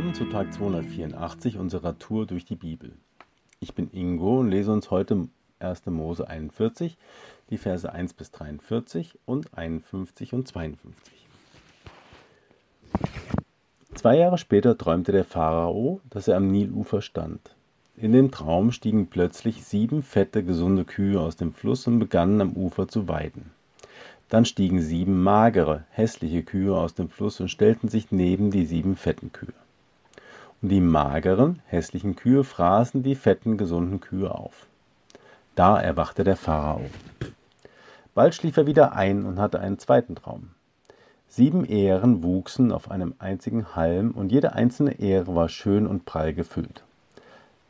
Willkommen zu Tag 284 unserer Tour durch die Bibel. Ich bin Ingo und lese uns heute 1. Mose 41, die Verse 1 bis 43 und 51 und 52. Zwei Jahre später träumte der Pharao, dass er am Nilufer stand. In dem Traum stiegen plötzlich sieben fette, gesunde Kühe aus dem Fluss und begannen am Ufer zu weiden. Dann stiegen sieben magere, hässliche Kühe aus dem Fluss und stellten sich neben die sieben fetten Kühe. Die mageren, hässlichen Kühe fraßen die fetten, gesunden Kühe auf. Da erwachte der Pharao. Bald schlief er wieder ein und hatte einen zweiten Traum. Sieben Ähren wuchsen auf einem einzigen Halm, und jede einzelne Ähre war schön und prall gefüllt.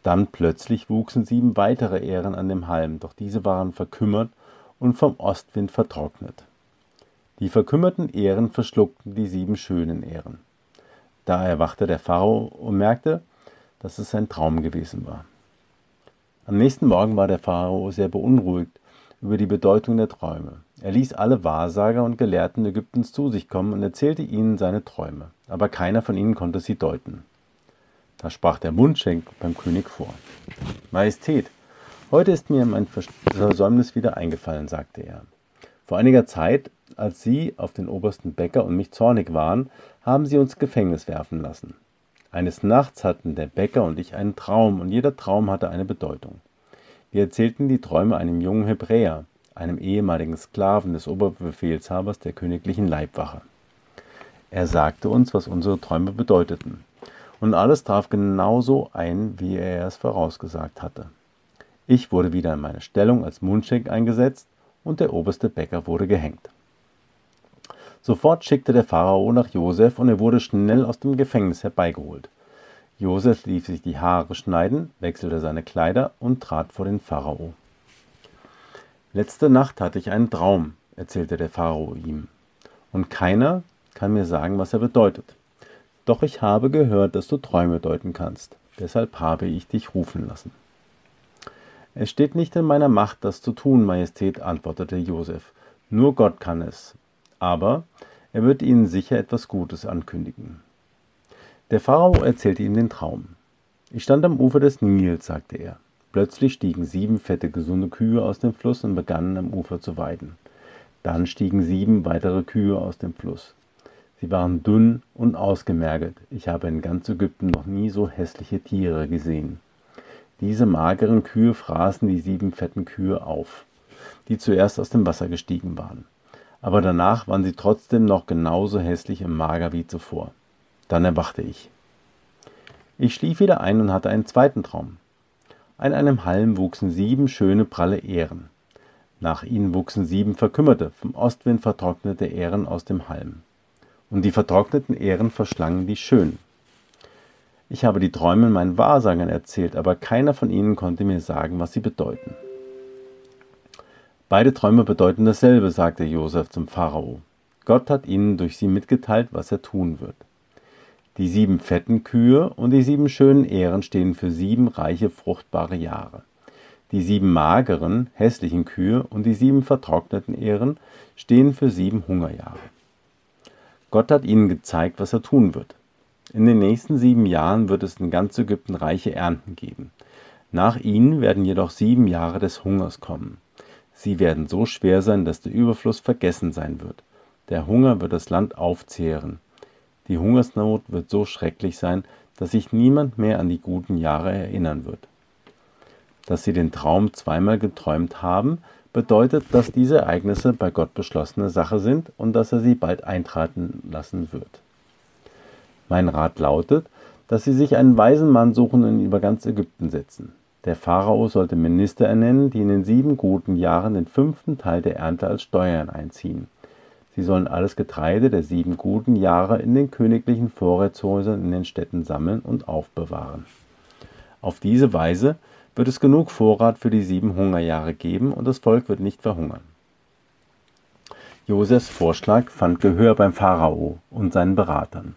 Dann plötzlich wuchsen sieben weitere Ähren an dem Halm, doch diese waren verkümmert und vom Ostwind vertrocknet. Die verkümmerten Ähren verschluckten die sieben schönen Ähren. Da erwachte der Pharao und merkte, dass es ein Traum gewesen war. Am nächsten Morgen war der Pharao sehr beunruhigt über die Bedeutung der Träume. Er ließ alle Wahrsager und Gelehrten Ägyptens zu sich kommen und erzählte ihnen seine Träume, aber keiner von ihnen konnte sie deuten. Da sprach der Mundschenk beim König vor. Majestät, heute ist mir mein Versäumnis wieder eingefallen, sagte er. Vor einiger Zeit, als Sie auf den obersten Bäcker und mich zornig waren, haben Sie uns Gefängnis werfen lassen. Eines Nachts hatten der Bäcker und ich einen Traum, und jeder Traum hatte eine Bedeutung. Wir erzählten die Träume einem jungen Hebräer, einem ehemaligen Sklaven des Oberbefehlshabers der königlichen Leibwache. Er sagte uns, was unsere Träume bedeuteten. Und alles traf genauso ein, wie er es vorausgesagt hatte. Ich wurde wieder in meine Stellung als Mundschenk eingesetzt und der oberste Bäcker wurde gehängt. Sofort schickte der Pharao nach Josef und er wurde schnell aus dem Gefängnis herbeigeholt. Josef ließ sich die Haare schneiden, wechselte seine Kleider und trat vor den Pharao. Letzte Nacht hatte ich einen Traum, erzählte der Pharao ihm, und keiner kann mir sagen, was er bedeutet. Doch ich habe gehört, dass du Träume deuten kannst, deshalb habe ich dich rufen lassen. Es steht nicht in meiner Macht, das zu tun, Majestät, antwortete Josef. Nur Gott kann es. Aber er wird ihnen sicher etwas Gutes ankündigen. Der Pharao erzählte ihm den Traum. Ich stand am Ufer des Nils, sagte er. Plötzlich stiegen sieben fette, gesunde Kühe aus dem Fluss und begannen am Ufer zu weiden. Dann stiegen sieben weitere Kühe aus dem Fluss. Sie waren dünn und ausgemergelt. Ich habe in ganz Ägypten noch nie so hässliche Tiere gesehen. Diese mageren Kühe fraßen die sieben fetten Kühe auf, die zuerst aus dem Wasser gestiegen waren. Aber danach waren sie trotzdem noch genauso hässlich und mager wie zuvor. Dann erwachte ich. Ich schlief wieder ein und hatte einen zweiten Traum. An einem Halm wuchsen sieben schöne, pralle Ähren. Nach ihnen wuchsen sieben verkümmerte, vom Ostwind vertrocknete Ähren aus dem Halm. Und die vertrockneten Ähren verschlangen die schönen. Ich habe die Träume meinen Wahrsagern erzählt, aber keiner von ihnen konnte mir sagen, was sie bedeuten. Beide Träume bedeuten dasselbe, sagte Josef zum Pharao. Gott hat ihnen durch sie mitgeteilt, was er tun wird. Die sieben fetten Kühe und die sieben schönen Ähren stehen für sieben reiche, fruchtbare Jahre. Die sieben mageren, hässlichen Kühe und die sieben vertrockneten Ähren stehen für sieben Hungerjahre. Gott hat ihnen gezeigt, was er tun wird. In den nächsten sieben Jahren wird es in ganz Ägypten reiche Ernten geben. Nach ihnen werden jedoch sieben Jahre des Hungers kommen. Sie werden so schwer sein, dass der Überfluss vergessen sein wird. Der Hunger wird das Land aufzehren. Die Hungersnot wird so schrecklich sein, dass sich niemand mehr an die guten Jahre erinnern wird. Dass sie den Traum zweimal geträumt haben, bedeutet, dass diese Ereignisse bei Gott beschlossene Sache sind und dass er sie bald eintreten lassen wird. Mein Rat lautet, dass sie sich einen weisen Mann suchen und über ganz Ägypten setzen. Der Pharao sollte Minister ernennen, die in den sieben guten Jahren den fünften Teil der Ernte als Steuern einziehen. Sie sollen alles Getreide der sieben guten Jahre in den königlichen Vorratshäusern in den Städten sammeln und aufbewahren. Auf diese Weise wird es genug Vorrat für die sieben Hungerjahre geben und das Volk wird nicht verhungern. Josefs Vorschlag fand Gehör beim Pharao und seinen Beratern.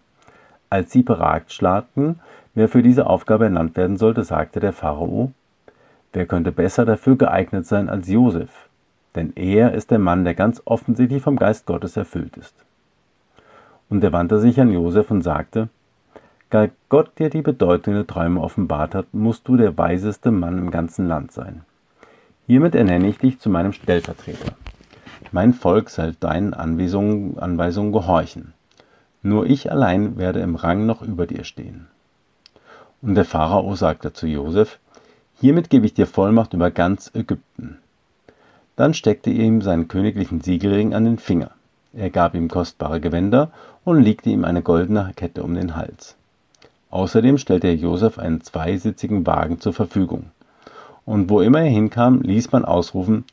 Als sie beratschlagten, wer für diese Aufgabe ernannt werden sollte, sagte der Pharao, wer könnte besser dafür geeignet sein als Josef, denn er ist der Mann, der ganz offensichtlich vom Geist Gottes erfüllt ist. Und er wandte sich an Josef und sagte, Da Gott dir die Bedeutung der Träume offenbart hat, musst du der weiseste Mann im ganzen Land sein. Hiermit ernenne ich dich zu meinem Stellvertreter. Mein Volk soll deinen Anweisungen, Anweisungen gehorchen. Nur ich allein werde im Rang noch über dir stehen. Und der Pharao sagte zu Josef, Hiermit gebe ich dir Vollmacht über ganz Ägypten. Dann steckte er ihm seinen königlichen Siegelring an den Finger. Er gab ihm kostbare Gewänder und legte ihm eine goldene Kette um den Hals. Außerdem stellte er Josef einen zweisitzigen Wagen zur Verfügung. Und wo immer er hinkam, ließ man ausrufen,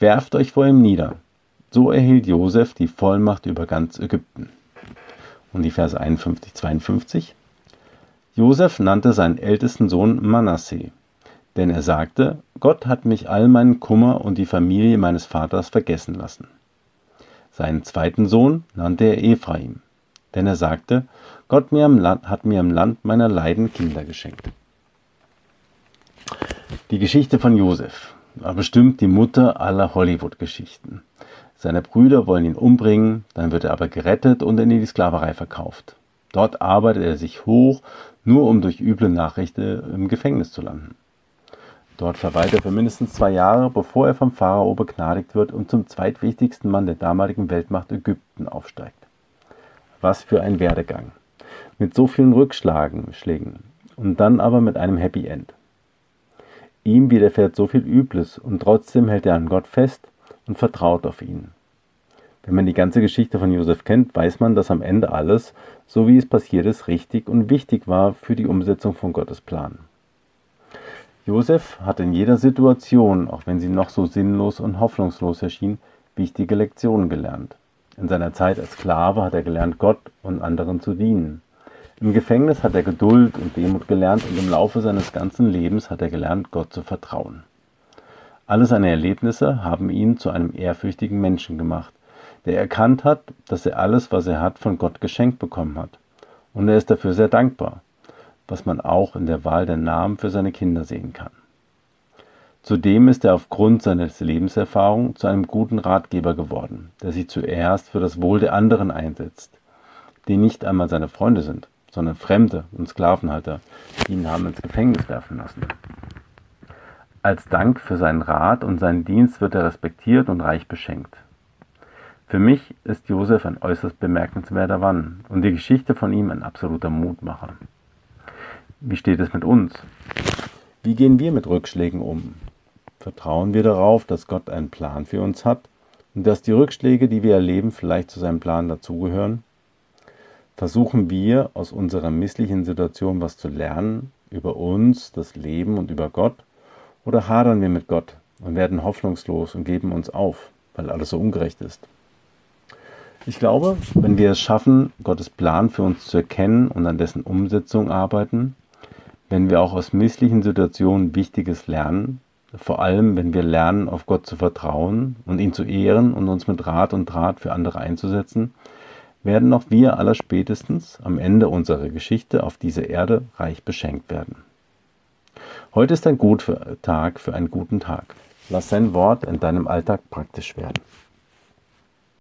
werft euch vor ihm nieder. So erhielt Josef die Vollmacht über ganz Ägypten. Und die Verse 51, 52. Josef nannte seinen ältesten Sohn Manasseh, denn er sagte, Gott hat mich all meinen Kummer und die Familie meines Vaters vergessen lassen. Seinen zweiten Sohn nannte er Ephraim, denn er sagte, Gott hat mir im Land meiner Leiden Kinder geschenkt. Die Geschichte von Josef war bestimmt die Mutter aller Hollywood-Geschichten. Seine Brüder wollen ihn umbringen, dann wird er aber gerettet und in die Sklaverei verkauft. Dort arbeitet er sich hoch, nur um durch üble Nachrichten im Gefängnis zu landen. Dort verweilt er für mindestens zwei Jahre, bevor er vom Pharao begnadigt wird und zum zweitwichtigsten Mann der damaligen Weltmacht Ägypten aufsteigt. Was für ein Werdegang. Mit so vielen Rückschlägen Schlägen, und dann aber mit einem Happy End. Ihm widerfährt so viel Übles und trotzdem hält er an Gott fest und vertraut auf ihn. Wenn man die ganze Geschichte von Josef kennt, weiß man, dass am Ende alles, so wie es passiert ist, richtig und wichtig war für die Umsetzung von Gottes Plan. Josef hat in jeder Situation, auch wenn sie noch so sinnlos und hoffnungslos erschien, wichtige Lektionen gelernt. In seiner Zeit als Sklave hat er gelernt, Gott und anderen zu dienen. Im Gefängnis hat er Geduld und Demut gelernt und im Laufe seines ganzen Lebens hat er gelernt, Gott zu vertrauen. Alle seine Erlebnisse haben ihn zu einem ehrfürchtigen Menschen gemacht, der erkannt hat, dass er alles, was er hat, von Gott geschenkt bekommen hat. Und er ist dafür sehr dankbar was man auch in der Wahl der Namen für seine Kinder sehen kann. Zudem ist er aufgrund seiner Lebenserfahrung zu einem guten Ratgeber geworden, der sich zuerst für das Wohl der anderen einsetzt, die nicht einmal seine Freunde sind, sondern Fremde und Sklavenhalter, die ihn haben ins Gefängnis werfen lassen. Als Dank für seinen Rat und seinen Dienst wird er respektiert und reich beschenkt. Für mich ist Josef ein äußerst bemerkenswerter Mann und die Geschichte von ihm ein absoluter Mutmacher. Wie steht es mit uns? Wie gehen wir mit Rückschlägen um? Vertrauen wir darauf, dass Gott einen Plan für uns hat und dass die Rückschläge, die wir erleben, vielleicht zu seinem Plan dazugehören? Versuchen wir aus unserer misslichen Situation was zu lernen über uns, das Leben und über Gott? Oder hadern wir mit Gott und werden hoffnungslos und geben uns auf, weil alles so ungerecht ist? Ich glaube, wenn wir es schaffen, Gottes Plan für uns zu erkennen und an dessen Umsetzung arbeiten, wenn wir auch aus misslichen Situationen Wichtiges lernen, vor allem wenn wir lernen, auf Gott zu vertrauen und ihn zu ehren und uns mit Rat und Draht für andere einzusetzen, werden auch wir allerspätestens am Ende unserer Geschichte auf dieser Erde reich beschenkt werden. Heute ist ein guter Tag für einen guten Tag. Lass sein Wort in deinem Alltag praktisch werden.